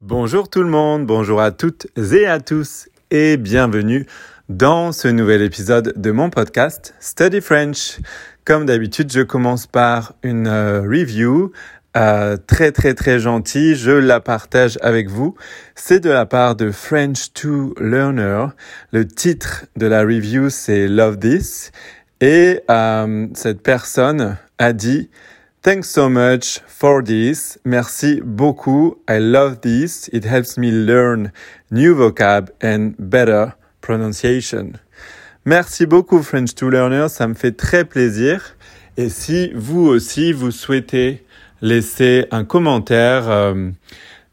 Bonjour tout le monde, bonjour à toutes et à tous et bienvenue dans ce nouvel épisode de mon podcast Study French. Comme d'habitude, je commence par une euh, review euh, très très très gentille, je la partage avec vous. C'est de la part de French to Learner. Le titre de la review c'est Love This et euh, cette personne a dit Thanks so much for this. Merci beaucoup. I love this. It helps me learn new vocab and better pronunciation. Merci beaucoup French to Learner, ça me fait très plaisir. Et si vous aussi vous souhaitez laisser un commentaire, euh,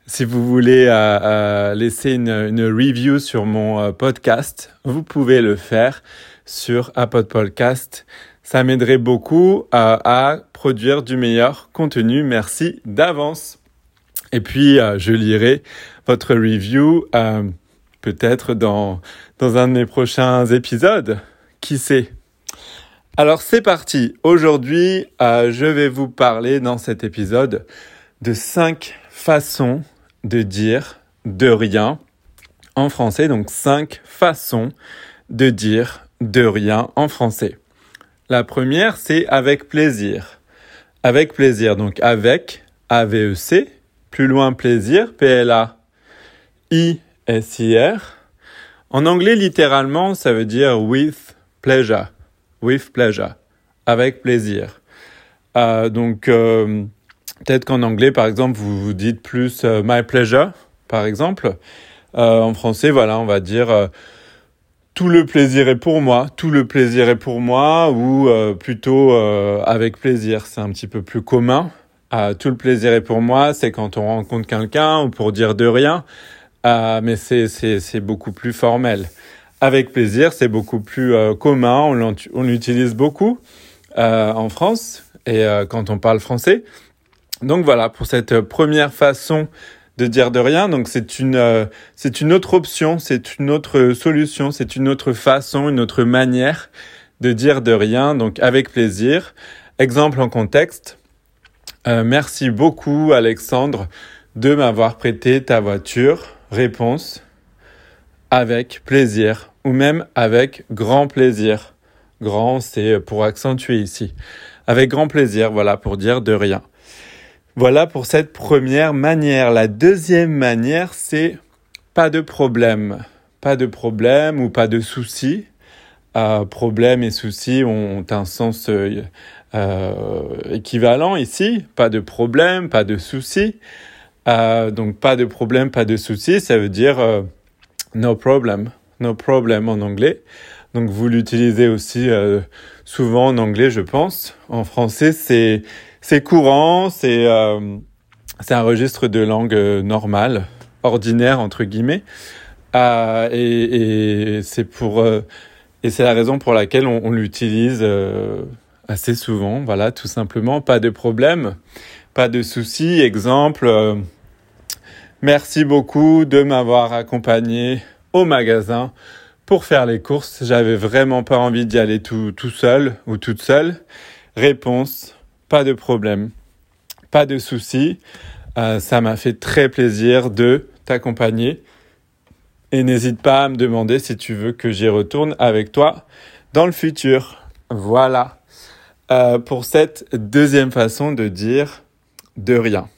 si vous voulez euh, euh, laisser une, une, review sur mon podcast, vous pouvez le faire sur Apple Podcast. Ça m'aiderait beaucoup à produire du meilleur contenu. Merci d'avance. Et puis, euh, je lirai votre review euh, peut-être dans, dans un de mes prochains épisodes. Qui sait? Alors, c'est parti. Aujourd'hui, euh, je vais vous parler dans cet épisode de cinq façons de dire de rien en français. Donc, cinq façons de dire de rien en français. La première, c'est avec plaisir. Avec plaisir. Donc avec, A-V-E-C. Plus loin, plaisir, P-L-A-I-S-I-R. En anglais, littéralement, ça veut dire with pleasure. With pleasure. Avec plaisir. Euh, donc, euh, peut-être qu'en anglais, par exemple, vous vous dites plus euh, my pleasure, par exemple. en français, voilà, on va dire tout le plaisir est pour moi, tout le plaisir est pour moi, ou euh, plutôt euh, avec plaisir, c'est un petit peu plus commun. Euh, tout le plaisir est pour moi, c'est quand on rencontre quelqu'un ou pour dire de rien, mais c'est beaucoup plus formel. Avec plaisir, c'est beaucoup plus commun, on l'utilise beaucoup en France et quand on parle français. Donc voilà, pour cette première façon de dire de rien. Donc c'est une euh, c'est une autre option, c'est une autre solution, c'est une autre façon, une autre manière de dire de rien. Donc avec plaisir. Exemple en contexte. Euh, merci beaucoup Alexandre de m'avoir prêté ta voiture. Réponse avec plaisir ou même avec grand plaisir. Grand, c'est pour accentuer ici. Avec grand plaisir, voilà, pour dire de rien. Voilà pour cette première manière. La deuxième manière, c'est pas de problème. Pas de problème ou pas de souci. Euh, problème et souci ont un sens euh, euh, équivalent ici. Pas de problème, pas de souci. Donc pas de problème, pas de souci, ça veut dire no problem. No problem en anglais. Donc vous l'utilisez aussi souvent en anglais, je pense. En français, c'est c'est courant, c'est euh, un registre de langue euh, normale, ordinaire entre guillemets, euh, et, c'est pour euh, et c'est la raison pour laquelle on, on l'utilise euh, assez souvent. Voilà, tout simplement, pas de problème, pas de souci. Exemple, merci beaucoup de m'avoir accompagné au magasin pour faire les courses. J'avais vraiment pas envie d'y aller tout, seul ou toute seule. Réponse pas de problème, pas de souci. Euh, ça m'a fait très plaisir de t'accompagner. Et n'hésite pas à me demander si tu veux que j'y retourne avec toi dans le futur. Voilà. Euh, pour cette deuxième façon de dire de rien.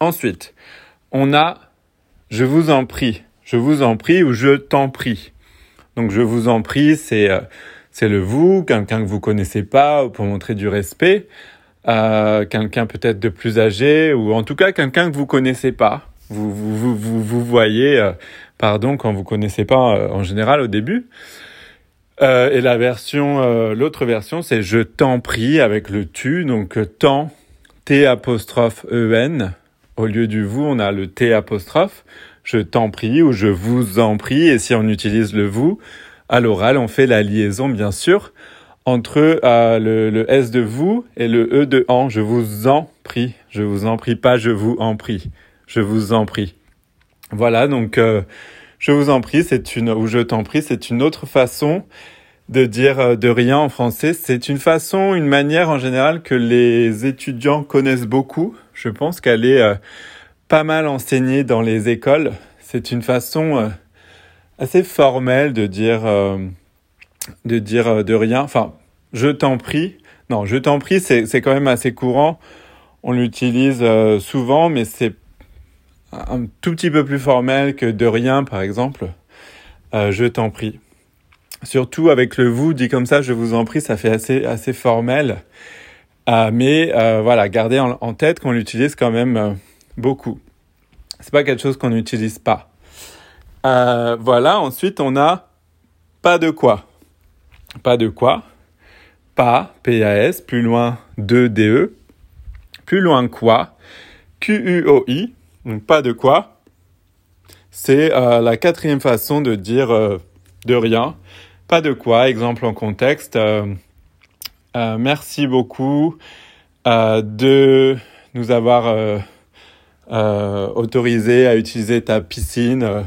Ensuite, on a je vous en prie, je vous en prie ou je t'en prie. Donc je vous en prie, c'est euh, c'est le vous, quelqu'un que vous connaissez pas pour montrer du respect euh, quelqu'un peut-être de plus âgé ou en tout cas quelqu'un que vous connaissez pas. Vous vous vous vous, voyez, euh, pardon, quand vous connaissez pas en général au début. Et la version, l'autre version, c'est je t'en prie avec le tu, donc tant t apostrophe en. Au lieu du vous, on a le t apostrophe. Je t'en prie ou je vous en prie. Et si on utilise le vous à l'oral, on fait la liaison bien sûr entre euh, le, le, S de vous et le E de en. Je vous en prie. Je vous en prie, pas je vous en prie. Je vous en prie. Voilà, donc euh, je vous en prie, c'est une, ou je t'en prie, c'est une autre façon de dire euh, de rien en français. C'est une façon, une manière en général que les étudiants connaissent beaucoup. Je pense qu'elle est pas mal enseigné dans les écoles. C'est une façon euh, assez formelle de dire, euh, de dire de rien. Enfin, je t'en prie. Non, je t'en prie, c'est quand même assez courant. On l'utilise souvent, mais c'est un tout petit peu plus formel que de rien, par exemple. je t'en prie. Surtout avec le vous dit comme ça, je vous en prie, ça fait assez, assez formel. Euh, mais euh, voilà, gardez en, tête qu'on l'utilise quand même euh, beaucoup. C'est pas quelque chose qu'on n'utilise pas. voilà, ensuite on a pas de quoi. Pas de quoi. Pas, P-A-S, plus loin de D-E. Plus loin quoi. Q-U-O-I. Donc pas de quoi. C'est la quatrième façon de dire de rien. Pas de quoi, exemple en contexte. Euh, euh, merci beaucoup euh, de nous avoir autorisé à utiliser ta piscine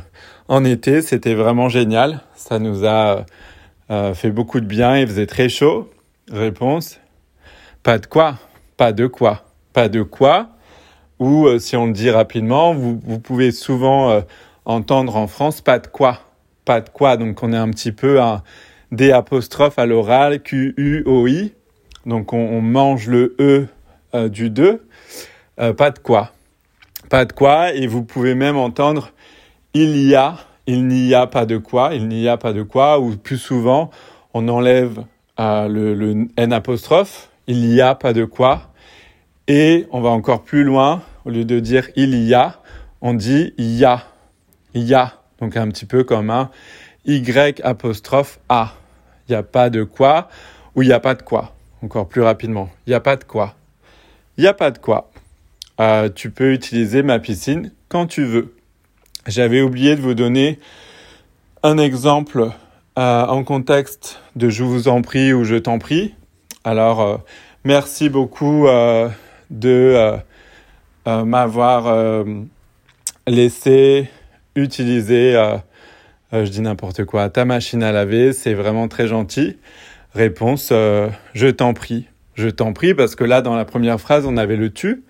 en été. C'était vraiment génial. Ça nous a fait beaucoup de bien. Il faisait très chaud. Réponse Pas de quoi Pas de quoi Pas de quoi Ou si on le dit rapidement, vous, pouvez souvent entendre en France pas de quoi pas de quoi. Donc on est un petit peu un D apostrophe à l'oral, Q, U, O, I. Donc on, mange le E euh, du 2. Euh, pas de quoi. Pas de quoi. Et vous pouvez même entendre il y a, il n'y a pas de quoi, il n'y a pas de quoi. Ou plus souvent, on enlève euh, le, N apostrophe, il n'y a pas de quoi. Et on va encore plus loin. Au lieu de dire il y a, on dit y a. Y a. Donc un petit peu comme un Y apostrophe A. Il n'y a pas de quoi ou il n'y a pas de quoi. Encore plus rapidement. Il n'y a pas de quoi. Il n'y a pas de quoi. Euh, tu peux utiliser ma piscine quand tu veux. J'avais oublié de vous donner un exemple euh, en contexte de je vous en prie ou je t'en prie. Alors, euh, merci beaucoup de m'avoir laissé utiliser, euh, euh, je dis n'importe quoi, ta machine à laver, c'est vraiment très gentil. Réponse, euh, je t'en prie. Je t'en prie parce que là, dans la première phrase, on avait le tu.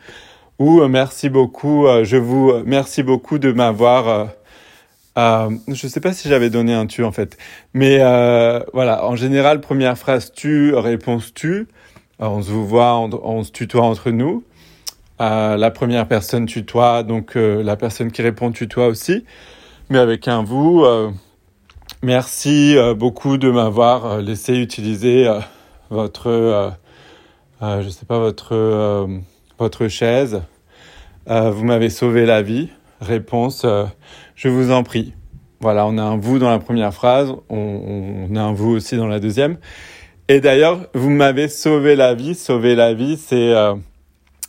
Ou merci beaucoup, je vous merci beaucoup de m'avoir. Euh, je sais pas si j'avais donné un tu en fait, mais voilà. En général, première phrase tu, réponse tu. on se vous voit, on, se tutoie entre nous la première personne tutoie, donc euh, la personne qui répond tutoie aussi, mais avec un vous. Euh, merci euh, beaucoup de m'avoir laissé utiliser votre, je sais pas, votre, votre chaise. Vous m'avez sauvé la vie. Réponse, je vous en prie. Voilà, on a un vous dans la première phrase, on, a un vous aussi dans la deuxième. Et d'ailleurs, vous m'avez sauvé la vie. Sauver la vie, c'est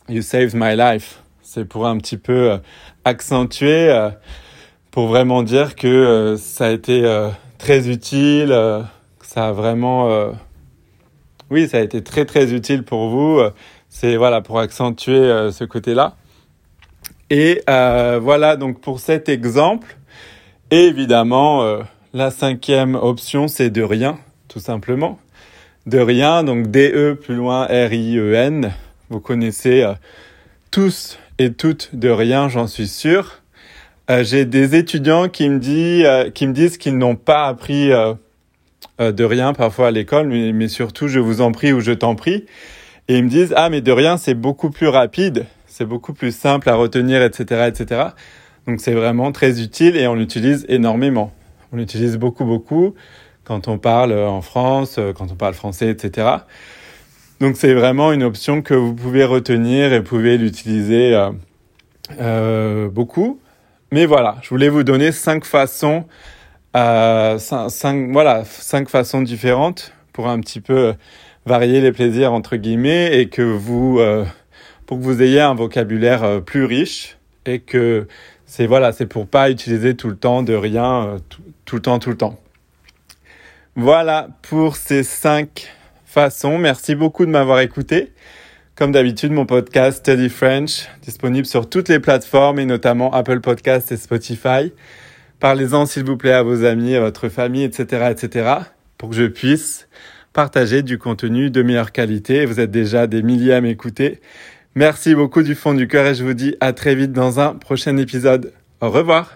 You saved my life. C'est pour un petit peu euh, accentuer, euh, pour vraiment dire que euh, ça a été très utile, ça a vraiment, oui, ça a été très très utile pour vous. C'est voilà pour accentuer ce côté-là. Et voilà donc pour cet exemple. Et évidemment, la cinquième option, c'est de rien, tout simplement. De rien, donc D-E plus loin R-I-E-N. Vous connaissez euh, tous et toutes de rien, j'en suis sûr. Euh, j'ai des étudiants qui me, euh, qui me disent qu'ils n'ont pas appris de rien parfois à l'école, mais, surtout je vous en prie ou je t'en prie. Et ils me disent ah mais de rien c'est beaucoup plus rapide, c'est beaucoup plus simple à retenir, etc., etc. Donc c'est vraiment très utile et on l'utilise énormément. On l'utilise beaucoup beaucoup quand on parle en France, quand on parle français, etc. Donc c'est vraiment une option que vous pouvez retenir et pouvez l'utiliser euh, euh, beaucoup. Mais voilà, je voulais vous donner cinq façons, euh, cinq, voilà, cinq façons différentes pour un petit peu varier les plaisirs entre guillemets et que vous, pour que vous ayez un vocabulaire plus riche et que c'est voilà, c'est pour pas utiliser tout le temps de rien, tout le temps, tout le temps. Voilà pour ces cinq façon. Merci beaucoup de m'avoir écouté. Comme d'habitude, mon podcast Study French, disponible sur toutes les plateformes et notamment Apple Podcast et Spotify. Parlez-en s'il vous plaît à vos amis, à votre famille, etc., etc., pour que je puisse partager du contenu de meilleure qualité. Vous êtes déjà des milliers à m'écouter. Merci beaucoup du fond du cœur et je vous dis à très vite dans un prochain épisode. Au revoir.